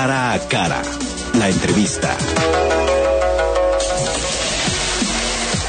Cara a cara. La entrevista.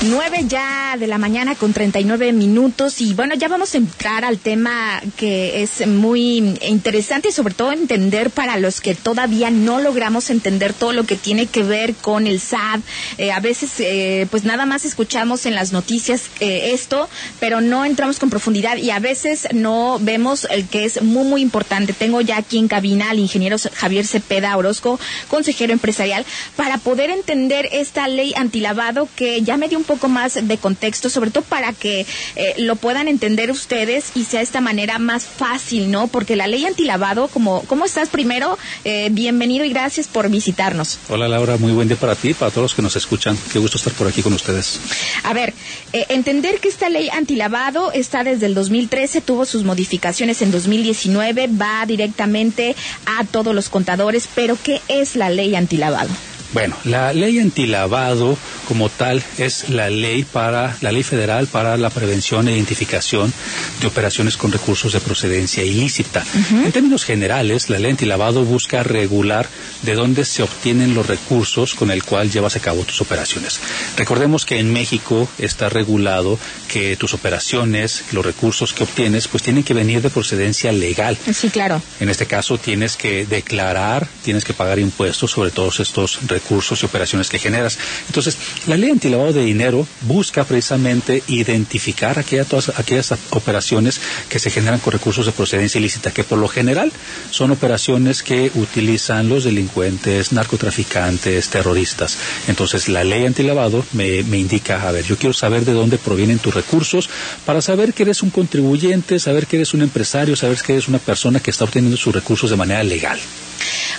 9 ya de la mañana con 39 minutos y bueno, ya vamos a entrar al tema que es muy interesante y sobre todo entender para los que todavía no logramos entender todo lo que tiene que ver con el SAT. Eh, a veces eh, pues nada más escuchamos en las noticias eh, esto, pero no entramos con profundidad y a veces no vemos el que es muy muy importante. Tengo ya aquí en cabina al ingeniero Javier Cepeda Orozco, consejero empresarial, para poder entender esta ley antilavado que ya me dio un poco más de contexto, sobre todo para que eh, lo puedan entender ustedes y sea de esta manera más fácil, ¿no? Porque la ley antilavado, como, ¿cómo estás primero? Eh, bienvenido y gracias por visitarnos. Hola Laura, muy buen día para ti, para todos los que nos escuchan. Qué gusto estar por aquí con ustedes. A ver, eh, entender que esta ley antilavado está desde el 2013, tuvo sus modificaciones en 2019, va directamente a todos los contadores, pero ¿qué es la ley antilavado? Bueno, la ley antilavado como tal es la ley para la ley federal para la prevención e identificación de operaciones con recursos de procedencia ilícita. En términos generales, la ley antilavado busca regular de dónde se obtienen los recursos con el cual llevas a cabo tus operaciones. Recordemos que en México está regulado que tus operaciones, los recursos que obtienes, pues tienen que venir de procedencia legal. Sí, claro. En este caso tienes que declarar, tienes que pagar impuestos sobre todos estos recursos recursos y operaciones que generas. Entonces, la ley antilavado de dinero busca precisamente identificar aquellas, todas aquellas operaciones que se generan con recursos de procedencia ilícita, que por lo general son operaciones que utilizan los delincuentes, narcotraficantes, terroristas. Entonces, la ley antilavado me, me indica, a ver, yo quiero saber de dónde provienen tus recursos para saber que eres un contribuyente, saber que eres un empresario, saber que eres una persona que está obteniendo sus recursos de manera legal.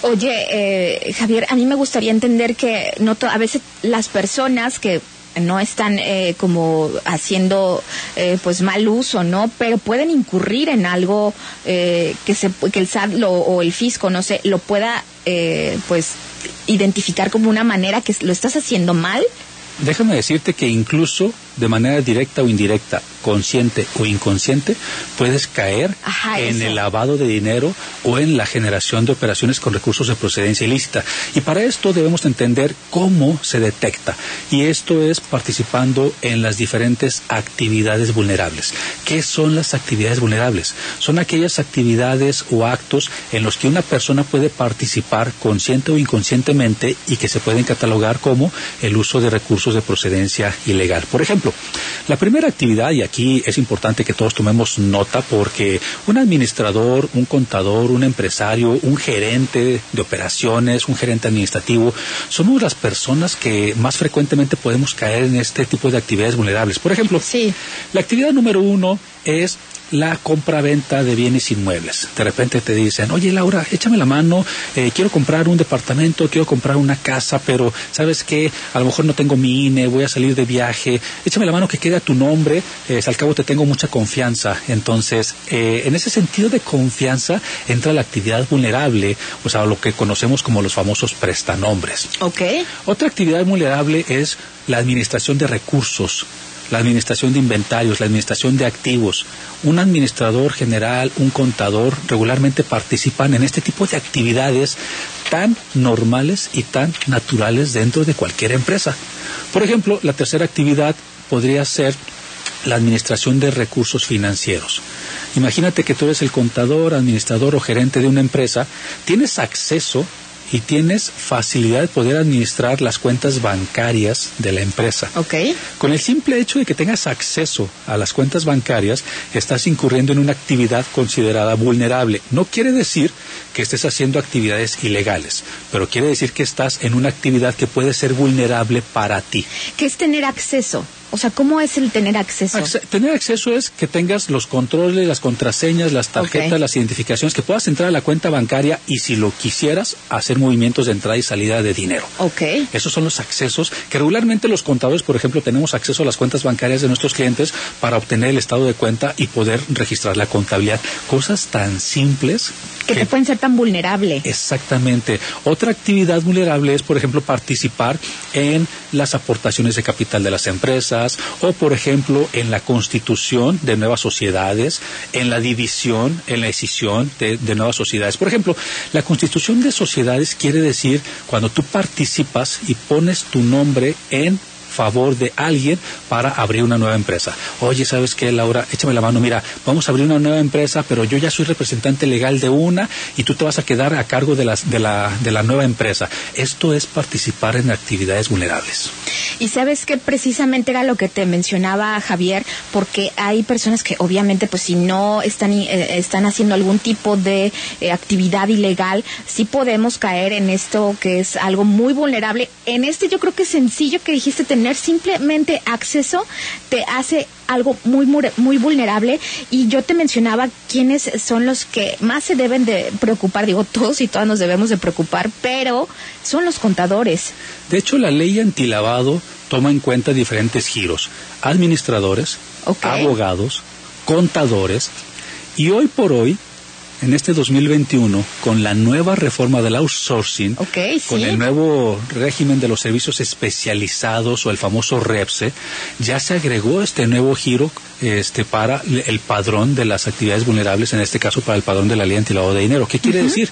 Oye, eh, Javier, a mí me gustaría entender que no a veces las personas que no están eh, como haciendo eh, pues mal uso, ¿no? Pero pueden incurrir en algo eh, que se que el SAT lo, o el fisco, no sé, lo pueda eh, pues identificar como una manera que lo estás haciendo mal. Déjame decirte que incluso de manera directa o indirecta, consciente o inconsciente, puedes caer Ajá, en eso. el lavado de dinero o en la generación de operaciones con recursos de procedencia ilícita. Y para esto debemos entender cómo se detecta. Y esto es participando en las diferentes actividades vulnerables. ¿Qué son las actividades vulnerables? Son aquellas actividades o actos en los que una persona puede participar consciente o inconscientemente y que se pueden catalogar como el uso de recursos de procedencia ilegal. Por ejemplo, la primera actividad, y aquí es importante que todos tomemos nota porque un administrador, un contador, un empresario, un gerente de operaciones, un gerente administrativo, somos las personas que más frecuentemente podemos caer en este tipo de actividades vulnerables. Por ejemplo, Sí. la actividad número uno es la compra-venta de bienes inmuebles. De repente te dicen, oye Laura, échame la mano, eh, quiero comprar un departamento, quiero comprar una casa, pero ¿sabes qué? A lo mejor no tengo mi INE, voy a salir de viaje, échame la mano que quede a tu nombre, eh, al cabo te tengo mucha confianza. Entonces, eh, en ese sentido de confianza entra la actividad vulnerable, o sea, lo que conocemos como los famosos prestanombres. Ok. Otra actividad vulnerable es la administración de recursos, la administración de inventarios, la administración de activos. Un administrador general, un contador regularmente participan en este tipo de actividades tan normales y tan naturales dentro de cualquier empresa. Por ejemplo, la tercera actividad podría ser la administración de recursos financieros. Imagínate que tú eres el contador, administrador o gerente de una empresa, tienes acceso y tienes facilidad de poder administrar las cuentas bancarias de la empresa. Ok. Con el simple hecho de que tengas acceso a las cuentas bancarias, estás incurriendo en una actividad considerada vulnerable. No quiere decir que estés haciendo actividades ilegales, pero quiere decir que estás en una actividad que puede ser vulnerable para ti. ¿Qué es tener acceso? O sea, ¿cómo es el tener acceso? Acce- tener acceso es que tengas los controles, las contraseñas, las tarjetas, las identificaciones, que puedas entrar a la cuenta bancaria y si lo quisieras, hacer movimientos de entrada y salida de dinero. Ok. Esos son los accesos que regularmente los contadores, por ejemplo, tenemos acceso a las cuentas bancarias de nuestros clientes para obtener el estado de cuenta y poder registrar la contabilidad. Cosas tan simples Que te pueden ser tan vulnerable. Exactamente. Otra actividad vulnerable es, por ejemplo, participar en las aportaciones de capital de las empresas o, por ejemplo, en la constitución de nuevas sociedades, en la división, en la decisión de, de nuevas sociedades. Por ejemplo, la constitución de sociedades quiere decir cuando tú participas y pones tu nombre en favor de alguien para abrir una nueva empresa. Oye, ¿sabes qué, Laura? Échame la mano. Mira, vamos a abrir una nueva empresa, pero yo ya soy representante legal de una y tú te vas a quedar a cargo de, las, de, la, de la nueva empresa. Esto es participar en actividades vulnerables. Y sabes que precisamente era lo que te mencionaba Javier, porque hay personas que obviamente, pues si no están, eh, están haciendo algún tipo de eh, actividad ilegal, sí podemos caer en esto que es algo muy vulnerable. En este yo creo que es sencillo que dijiste tener simplemente acceso te hace algo muy muy vulnerable. Y yo te mencionaba quiénes son los que más se deben de preocupar. Digo todos y todas nos debemos de preocupar pero son los contadores. De hecho, la ley antilavado toma en cuenta diferentes giros. Administradores, abogados, contadores. Y hoy por hoy, en este 2021, con la nueva reforma del outsourcing, con sí. el nuevo régimen de los servicios especializados o el famoso REPSE, ya se agregó este nuevo giro este, para el padrón de las actividades vulnerables, en este caso para el padrón de la ley antilavado de dinero. ¿Qué quiere decir?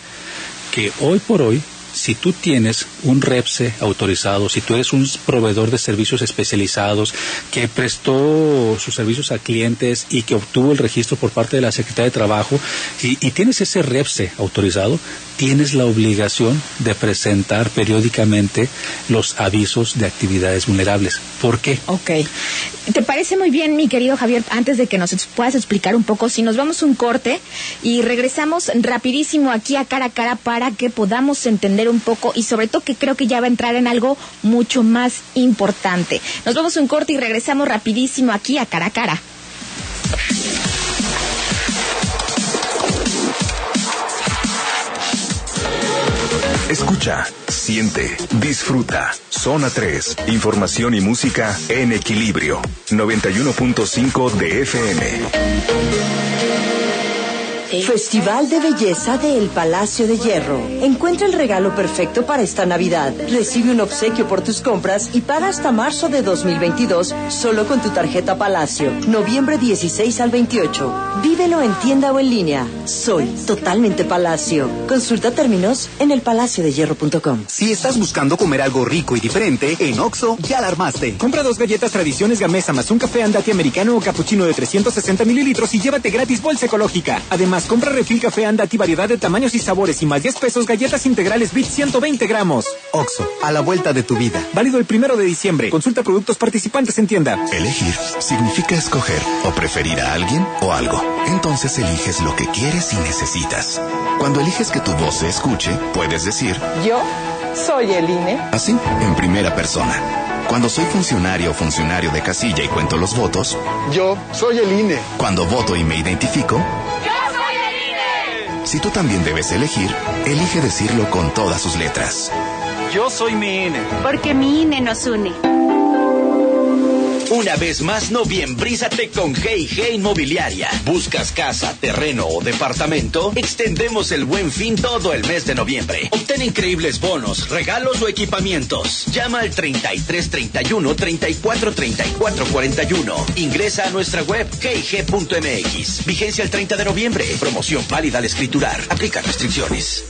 Que hoy por hoy si tú tienes un REPSE autorizado, si tú eres un proveedor de servicios especializados que prestó sus servicios a clientes y que obtuvo el registro por parte de la Secretaría de Trabajo y, tienes ese REPSE autorizado, tienes la obligación de presentar periódicamente los avisos de actividades vulnerables. ¿Por qué? Ok. ¿Te parece muy bien, mi querido Javier, antes de que nos puedas explicar un poco, si nos vamos un corte y regresamos rapidísimo aquí a cara a cara para que podamos entender un poco y sobre todo que creo que ya va a entrar en algo mucho más importante. Nos vamos un corte y regresamos rapidísimo aquí a cara a cara. Escucha, siente, disfruta. Zona 3. Información y música en equilibrio. 91.5 de FM. Festival de Belleza de El Palacio de Hierro. Encuentra el regalo perfecto para esta Navidad. Recibe un obsequio por tus compras y paga hasta marzo de 2022 solo con tu tarjeta Palacio. Noviembre 16 al 28. Vívelo en tienda o en línea. Soy totalmente Palacio. Consulta términos en elpalaciodehierro.com. Si estás buscando comer algo rico y diferente, en Oxo ya la armaste. Compra dos galletas tradiciones Gamesa más un café andati americano o cappuccino de 360 mililitros y llévate gratis bolsa ecológica. Además, compra refil café andati variedad de tamaños y sabores y más 10 pesos galletas integrales Bit 120 gramos. Oxo, a la vuelta de tu vida. Válido el primero de diciembre. Consulta productos participantes en tienda. Elegir significa escoger o preferir a alguien o algo. Entonces eliges lo que quieres y necesitas. Cuando eliges que tu voz se escuche, puedes decir Yo soy el INE. así, en primera persona. Cuando soy funcionario o funcionario de casilla y cuento los votos, Yo soy el INE. cuando voto y me identifico, si tú también debes elegir, elige decirlo con todas sus letras. Yo soy mi INE. Porque mi INE nos une. Una vez más, noviembrízate con Hey Inmobiliaria. ¿Buscas casa, terreno o departamento? Extendemos el buen fin todo el mes de noviembre. Obtén increíbles bonos, regalos o equipamientos. Llama al 3331 34 34 41. Ingresa a nuestra web heyg.mx. Vigencia el 30 de noviembre. Promoción válida al escriturar. Aplica restricciones.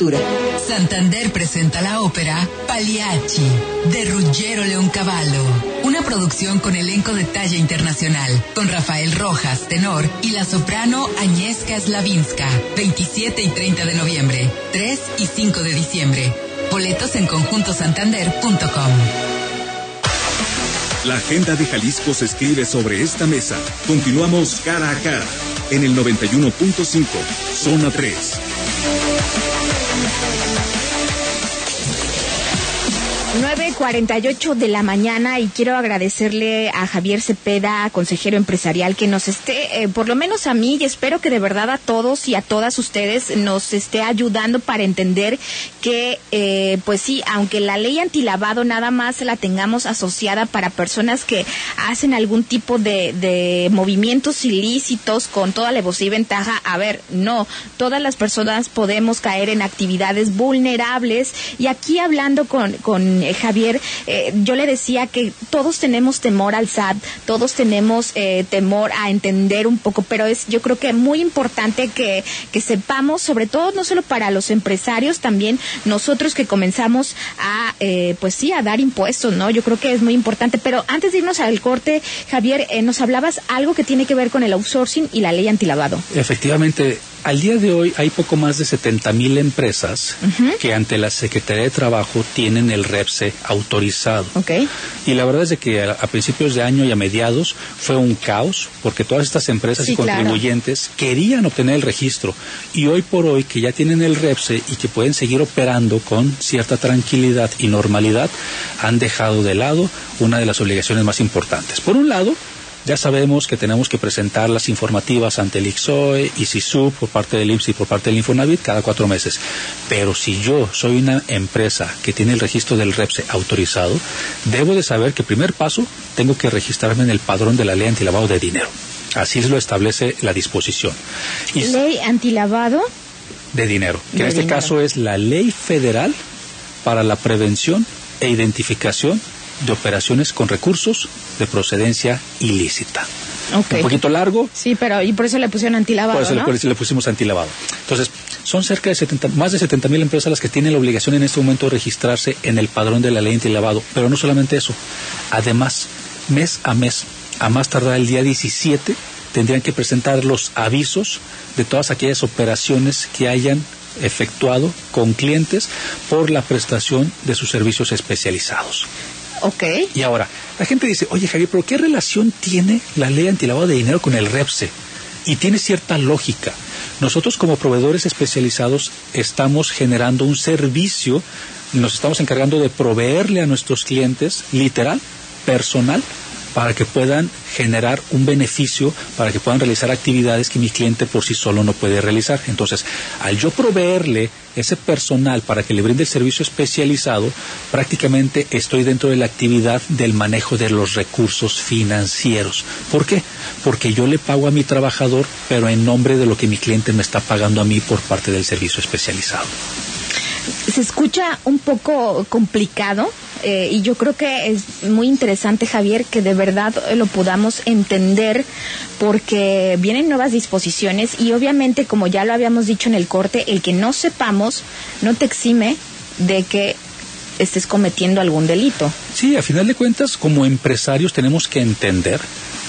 Santander presenta la ópera Pagliacci de Ruggero Leoncavallo. Una producción con elenco de talla internacional, con Rafael Rojas, tenor, y la soprano Agnieszka Slavinska. 27 y 30 de noviembre, 3 y 5 de diciembre. Boletos en conjuntosantander.com. La agenda de Jalisco se escribe sobre esta mesa. Continuamos cara a cara en el 91.5, zona 3. Thank you. 9.48 de la mañana y quiero agradecerle a Javier Cepeda, consejero empresarial, que nos esté, eh, por lo menos a mí, y espero que de verdad a todos y a todas ustedes nos esté ayudando para entender que, eh, pues sí, aunque la ley antilavado nada más la tengamos asociada para personas que hacen algún tipo de, de movimientos ilícitos con toda la y ventaja, a ver, no, todas las personas podemos caer en actividades vulnerables. Y aquí hablando con, con eh, Javier, eh, yo le decía que todos tenemos temor al SAT, todos tenemos eh, temor a entender un poco, pero es yo creo que muy importante que, que sepamos, sobre todo no solo para los empresarios, también nosotros que comenzamos a, pues sí, a dar impuestos, ¿no? Yo creo que es muy importante, pero antes de irnos al corte, Javier, nos hablabas algo que tiene que ver con el outsourcing y la ley antilavado. Efectivamente, al día de hoy hay poco más de 70 mil empresas que ante la Secretaría de Trabajo tienen el REPSE autorizado. Y la verdad es que a, principios de año y a mediados fue un caos porque todas estas empresas y contribuyentes querían obtener el registro. Y hoy por hoy que ya tienen el REPSE y que pueden seguir operando con cierta tranquilidad y normalidad, han dejado de lado una de las obligaciones más importantes. Por un lado, ya sabemos que tenemos que presentar las informativas ante el IXOE y SISU por parte del IMSS y por parte del Infonavit cada cuatro meses. Pero si yo soy una empresa que tiene el registro del REPSE autorizado, debo de saber que primer paso tengo que registrarme en el padrón de la ley antilavado de dinero. Así lo establece la disposición. ¿Ley antilavado? De dinero, que en este caso es la ley federal para la prevención e identificación de operaciones con recursos de procedencia ilícita. Un poquito largo. Sí, pero y por eso le pusieron antilavado. Por eso le, pusimos antilavado. Entonces, son cerca de 70, más de 70 mil empresas las que tienen la obligación en este momento de registrarse en el padrón de la ley antilavado. Pero no solamente eso. Además, mes a mes, a más tardar el día 17, tendrían que presentar los avisos de todas aquellas operaciones que hayan efectuado con clientes por la prestación de sus servicios especializados. Ok. Y ahora, la gente dice, oye Javier, pero ¿qué relación tiene la ley antilavado de dinero con el REPSE? Y tiene cierta lógica. Nosotros como proveedores especializados estamos generando un servicio, nos estamos encargando de proveerle a nuestros clientes, literal, personal, para que puedan generar un beneficio, para que puedan realizar actividades que mi cliente por sí solo no puede realizar. Entonces, al yo proveerle ese personal para que le brinde el servicio especializado, prácticamente estoy dentro de la actividad del manejo de los recursos financieros. ¿Por qué? Porque yo le pago a mi trabajador, pero en nombre de lo que mi cliente me está pagando a mí por parte del servicio especializado. Se escucha un poco complicado, eh, y yo creo que es muy interesante, Javier, que de verdad lo podamos entender porque vienen nuevas disposiciones y obviamente, como ya lo habíamos dicho en el corte, el que no sepamos no te exime de que estés cometiendo algún delito. Sí, a final de cuentas, como empresarios tenemos que entender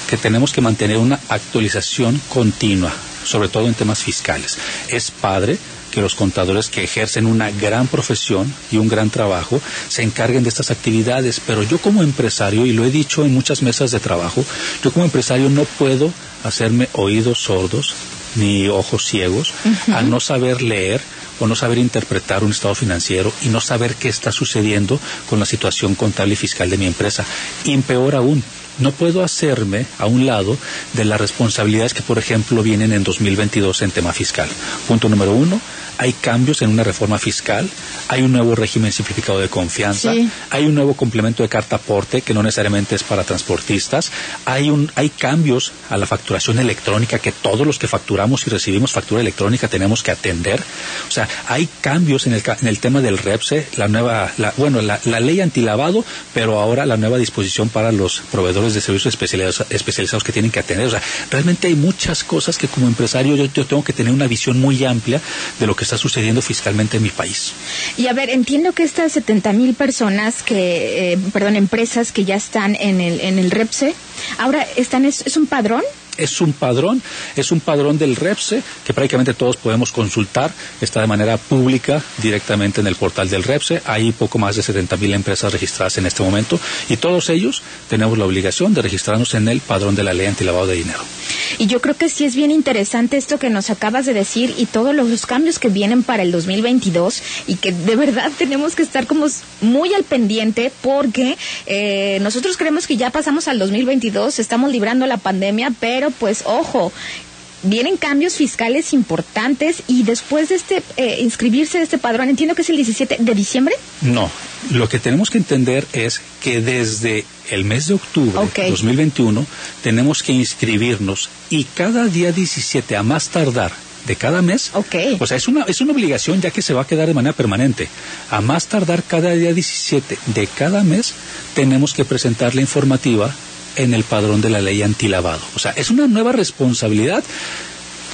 que tenemos que mantener una actualización continua, sobre todo en temas fiscales. Es padre que los contadores que ejercen una gran profesión y un gran trabajo se encarguen de estas actividades, pero yo como empresario, y lo he dicho en muchas mesas de trabajo, yo como empresario no puedo hacerme oídos sordos ni ojos ciegos al no saber leer o no saber interpretar un estado financiero y no saber qué está sucediendo con la situación contable y fiscal de mi empresa. Y peor aún, no puedo hacerme a un lado de las responsabilidades que, por ejemplo, vienen en 2022 en tema fiscal. Punto número uno, hay cambios en una reforma fiscal, hay un nuevo régimen simplificado de confianza, hay un nuevo complemento de carta aporte que no necesariamente es para transportistas, hay, un, hay cambios a la facturación electrónica que todos los que facturamos y recibimos factura electrónica tenemos que atender. O sea, hay cambios en el, en el tema del REPSE, la nueva, la, bueno, la, la ley antilavado, pero ahora la nueva disposición para los proveedores de servicios especializados, especializados que tienen que atender. O sea, realmente hay muchas cosas que como empresario yo, yo tengo que tener una visión muy amplia de lo que está sucediendo fiscalmente en mi país. Y a ver, entiendo que estas 70 mil personas que, eh, perdón, empresas que ya están en el, en el REPSE, ahora están, es, es un padrón es un padrón, es un padrón del REPSE que prácticamente todos podemos consultar, está de manera pública directamente en el portal del REPSE, hay poco más de 70 mil empresas registradas en este momento y todos ellos tenemos la obligación de registrarnos en el padrón de la ley antilavado de dinero. Y yo creo que sí es bien interesante esto que nos acabas de decir y todos los cambios que vienen para el 2022 y que de verdad tenemos que estar como muy al pendiente porque eh, nosotros creemos que ya pasamos al 2022, estamos librando la pandemia, pero pues ojo, vienen cambios fiscales importantes y después de este eh, inscribirse de este padrón, entiendo que es el 17 de diciembre. No, lo que tenemos que entender es que desde el mes de octubre de 2021 tenemos que inscribirnos y cada día 17 a más tardar de cada mes. O sea, es una, es una obligación ya que se va a quedar de manera permanente. A más tardar cada día 17 de cada mes tenemos que presentar la informativa en el padrón de la ley antilavado. O sea, es una nueva responsabilidad.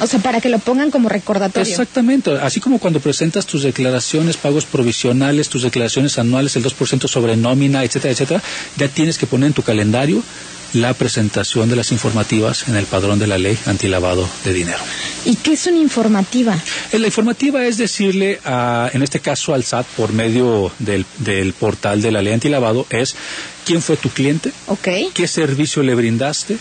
O sea, para que lo pongan como recordatorio. Exactamente. Así como cuando presentas tus declaraciones, pagos provisionales, tus declaraciones anuales, el 2% sobre nómina, etcétera, etcétera, ya tienes que poner en tu calendario la presentación de las informativas en el padrón de la ley antilavado de dinero. ¿Y qué es una informativa? Eh, la informativa es decirle, a, en este caso al SAT, por medio del, del portal de la ley antilavado, es quién fue tu cliente, okay. qué servicio le brindaste,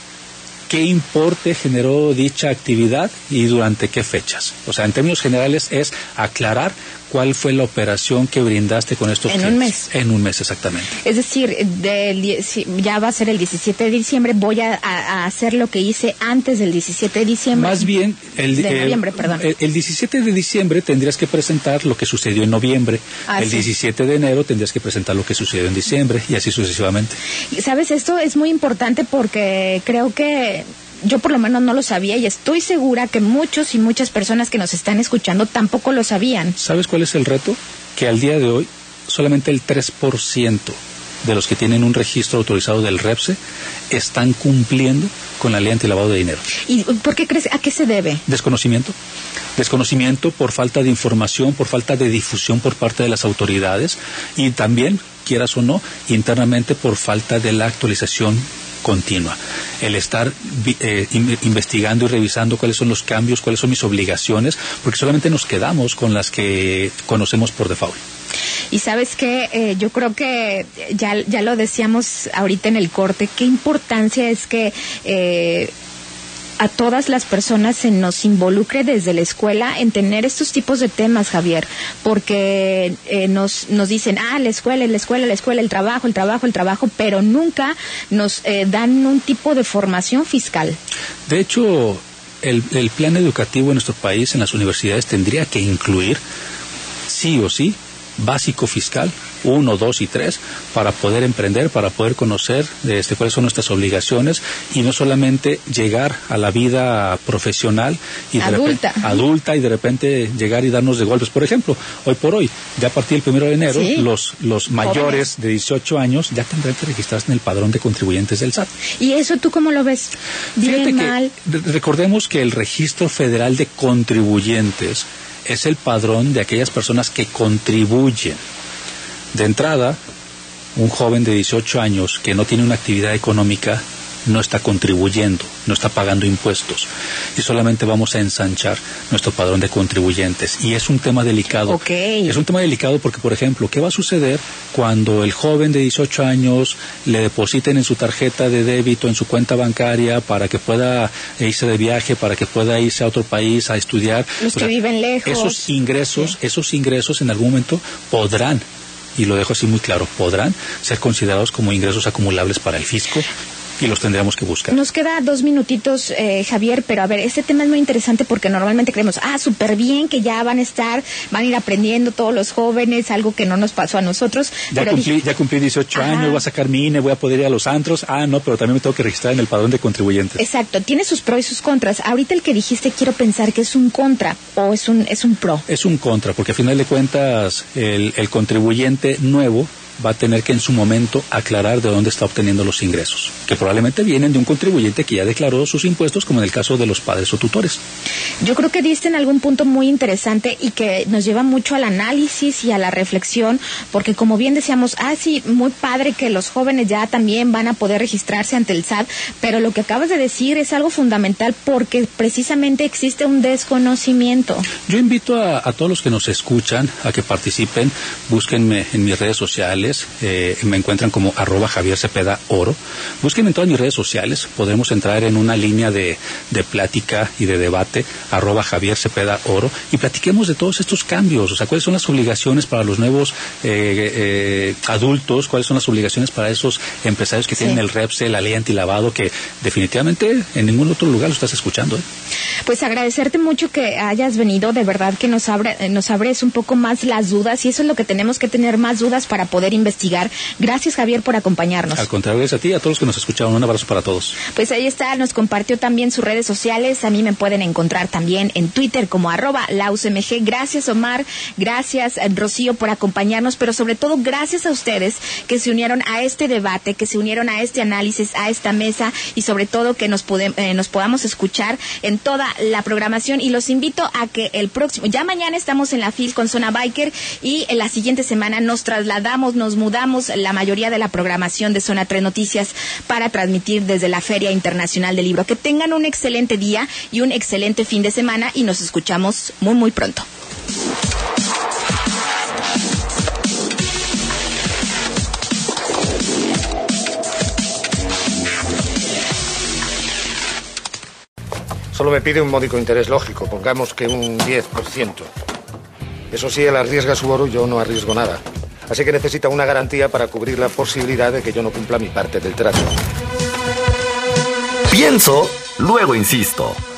qué importe generó dicha actividad y durante qué fechas. O sea, en términos generales es aclarar cuál fue la operación que brindaste con estos En un mes. En un mes, exactamente. Es decir, del, ya va a ser el 17 de diciembre, voy a, a, hacer lo que hice antes del 17 de diciembre. Más bien, el, de noviembre, perdón. El, el, 17 de diciembre tendrías que presentar lo que sucedió en noviembre. Ah, el sí. 17 de enero tendrías que presentar lo que sucedió en diciembre y así sucesivamente. Sabes, esto es muy importante porque creo que yo por lo menos no lo sabía y estoy segura que muchos y muchas personas que nos están escuchando tampoco lo sabían. ¿Sabes cuál es el reto? Que al día de hoy solamente el 3% de los que tienen un registro autorizado del REPSE están cumpliendo con la ley antilavado de dinero. ¿Y por qué crees? ¿A qué se debe? Desconocimiento. Desconocimiento por falta de información, por falta de difusión por parte de las autoridades y también, quieras o no, internamente por falta de la actualización continua. El estar eh, investigando y revisando cuáles son los cambios, cuáles son mis obligaciones, porque solamente nos quedamos con las que conocemos por default. Y sabes que eh, yo creo que ya, ya lo decíamos ahorita en el corte, qué importancia es que eh, a todas las personas se nos involucre desde la escuela en tener estos tipos de temas, Javier, porque eh, nos, nos dicen, ah, la escuela, la escuela, la escuela, el trabajo, el trabajo, el trabajo, pero nunca nos eh, dan un tipo de formación fiscal. De hecho, el, el plan educativo en nuestro país, en las universidades, tendría que incluir, sí o sí, básico fiscal, uno, dos y tres, para poder emprender, para poder conocer este, cuáles son nuestras obligaciones y no solamente llegar a la vida profesional y de adulta. Repente, adulta y de repente llegar y darnos de golpes. Por ejemplo, hoy por hoy, ya a partir del primero de enero, Sí. los, los mayores de 18 años ya tendrán que registrarse en el padrón de contribuyentes del SAT. ¿Y eso tú cómo lo ves? Fíjate Bien, mal. re- recordemos que el registro federal de contribuyentes es el padrón de aquellas personas que contribuyen. De entrada, un joven de 18 años que no tiene una actividad económica no está contribuyendo, no está pagando impuestos y solamente vamos a ensanchar nuestro padrón de contribuyentes. Y es un tema delicado. Es un tema delicado porque, por ejemplo, ¿qué va a suceder cuando el joven de 18 años le depositen en su tarjeta de débito, en su cuenta bancaria, para que pueda irse de viaje, para que pueda irse a otro país a estudiar? Los O que sea, viven lejos. Esos ingresos, esos ingresos en algún momento podrán y lo dejo así muy claro, podrán ser considerados como ingresos acumulables para el fisco y los tendríamos que buscar. Nos queda dos minutitos, eh, Javier, pero a ver, este tema es muy interesante porque normalmente creemos, ah, súper bien, que ya van a estar, van a ir aprendiendo todos los jóvenes, algo que no nos pasó a nosotros. Ya, cumplí, ya cumplí 18 años, voy a sacar mi INE, voy a poder ir a los antros. Ah, no, pero también me tengo que registrar en el padrón de contribuyentes. Exacto, tiene sus pros y sus contras. Ahorita el que dijiste, quiero pensar que es un contra o es un, es un pro. Es un contra, porque a final de cuentas el, el contribuyente nuevo va a tener que en su momento aclarar de dónde está obteniendo los ingresos, que probablemente vienen de un contribuyente que ya declaró sus impuestos, como en el caso de los padres o tutores. Yo creo que diste en algún punto muy interesante y que nos lleva mucho al análisis y a la reflexión, porque como bien decíamos, ah, sí, muy padre que los jóvenes ya también van a poder registrarse ante el SAT, pero lo que acabas de decir es algo fundamental porque precisamente existe un desconocimiento. Yo invito a, a todos los que nos escuchan a que participen, búsquenme en mis redes sociales, eh, me encuentran como arroba Javier Cepeda Oro. Busquen en todas mis redes sociales, podemos entrar en una línea de, de plática y de debate, arroba Javier Cepeda Oro, y platiquemos de todos estos cambios, o sea, cuáles son las obligaciones para los nuevos eh, eh, adultos, cuáles son las obligaciones para esos empresarios que tienen el REPSE, la ley antilavado, que definitivamente en ningún otro lugar lo estás escuchando. Pues agradecerte mucho que hayas venido, de verdad que nos, abre, nos abres un poco más las dudas y eso es lo que tenemos que tener más dudas para poder investigar. Gracias, Javier, por acompañarnos. Al contrario, gracias a ti y a todos los que nos escucharon. Un abrazo para todos. Pues ahí está, nos compartió también sus redes sociales. A mí me pueden encontrar también en Twitter como arroba lausmg. Gracias, Omar. Gracias, Rocío, por acompañarnos, pero sobre todo gracias a ustedes que se unieron a este debate, que se unieron a este análisis, a esta mesa y sobre todo que nos, eh, nos podamos escuchar en toda la programación. Y los invito a que el próximo, ya mañana estamos en la FIL con Zona Biker y en la siguiente semana nos trasladamos, nos mudamos la mayoría de la programación de Zona 3 Noticias para transmitir desde la Feria Internacional del Libro. Que tengan un excelente día y un excelente fin de semana y nos escuchamos muy, muy pronto. Solo me pide un módico interés lógico, pongamos que un 10%. Eso sí, él arriesga su oro yo no arriesgo nada. Así que necesita una garantía para cubrir la posibilidad de que yo no cumpla mi parte del trato. Pienso, luego insisto.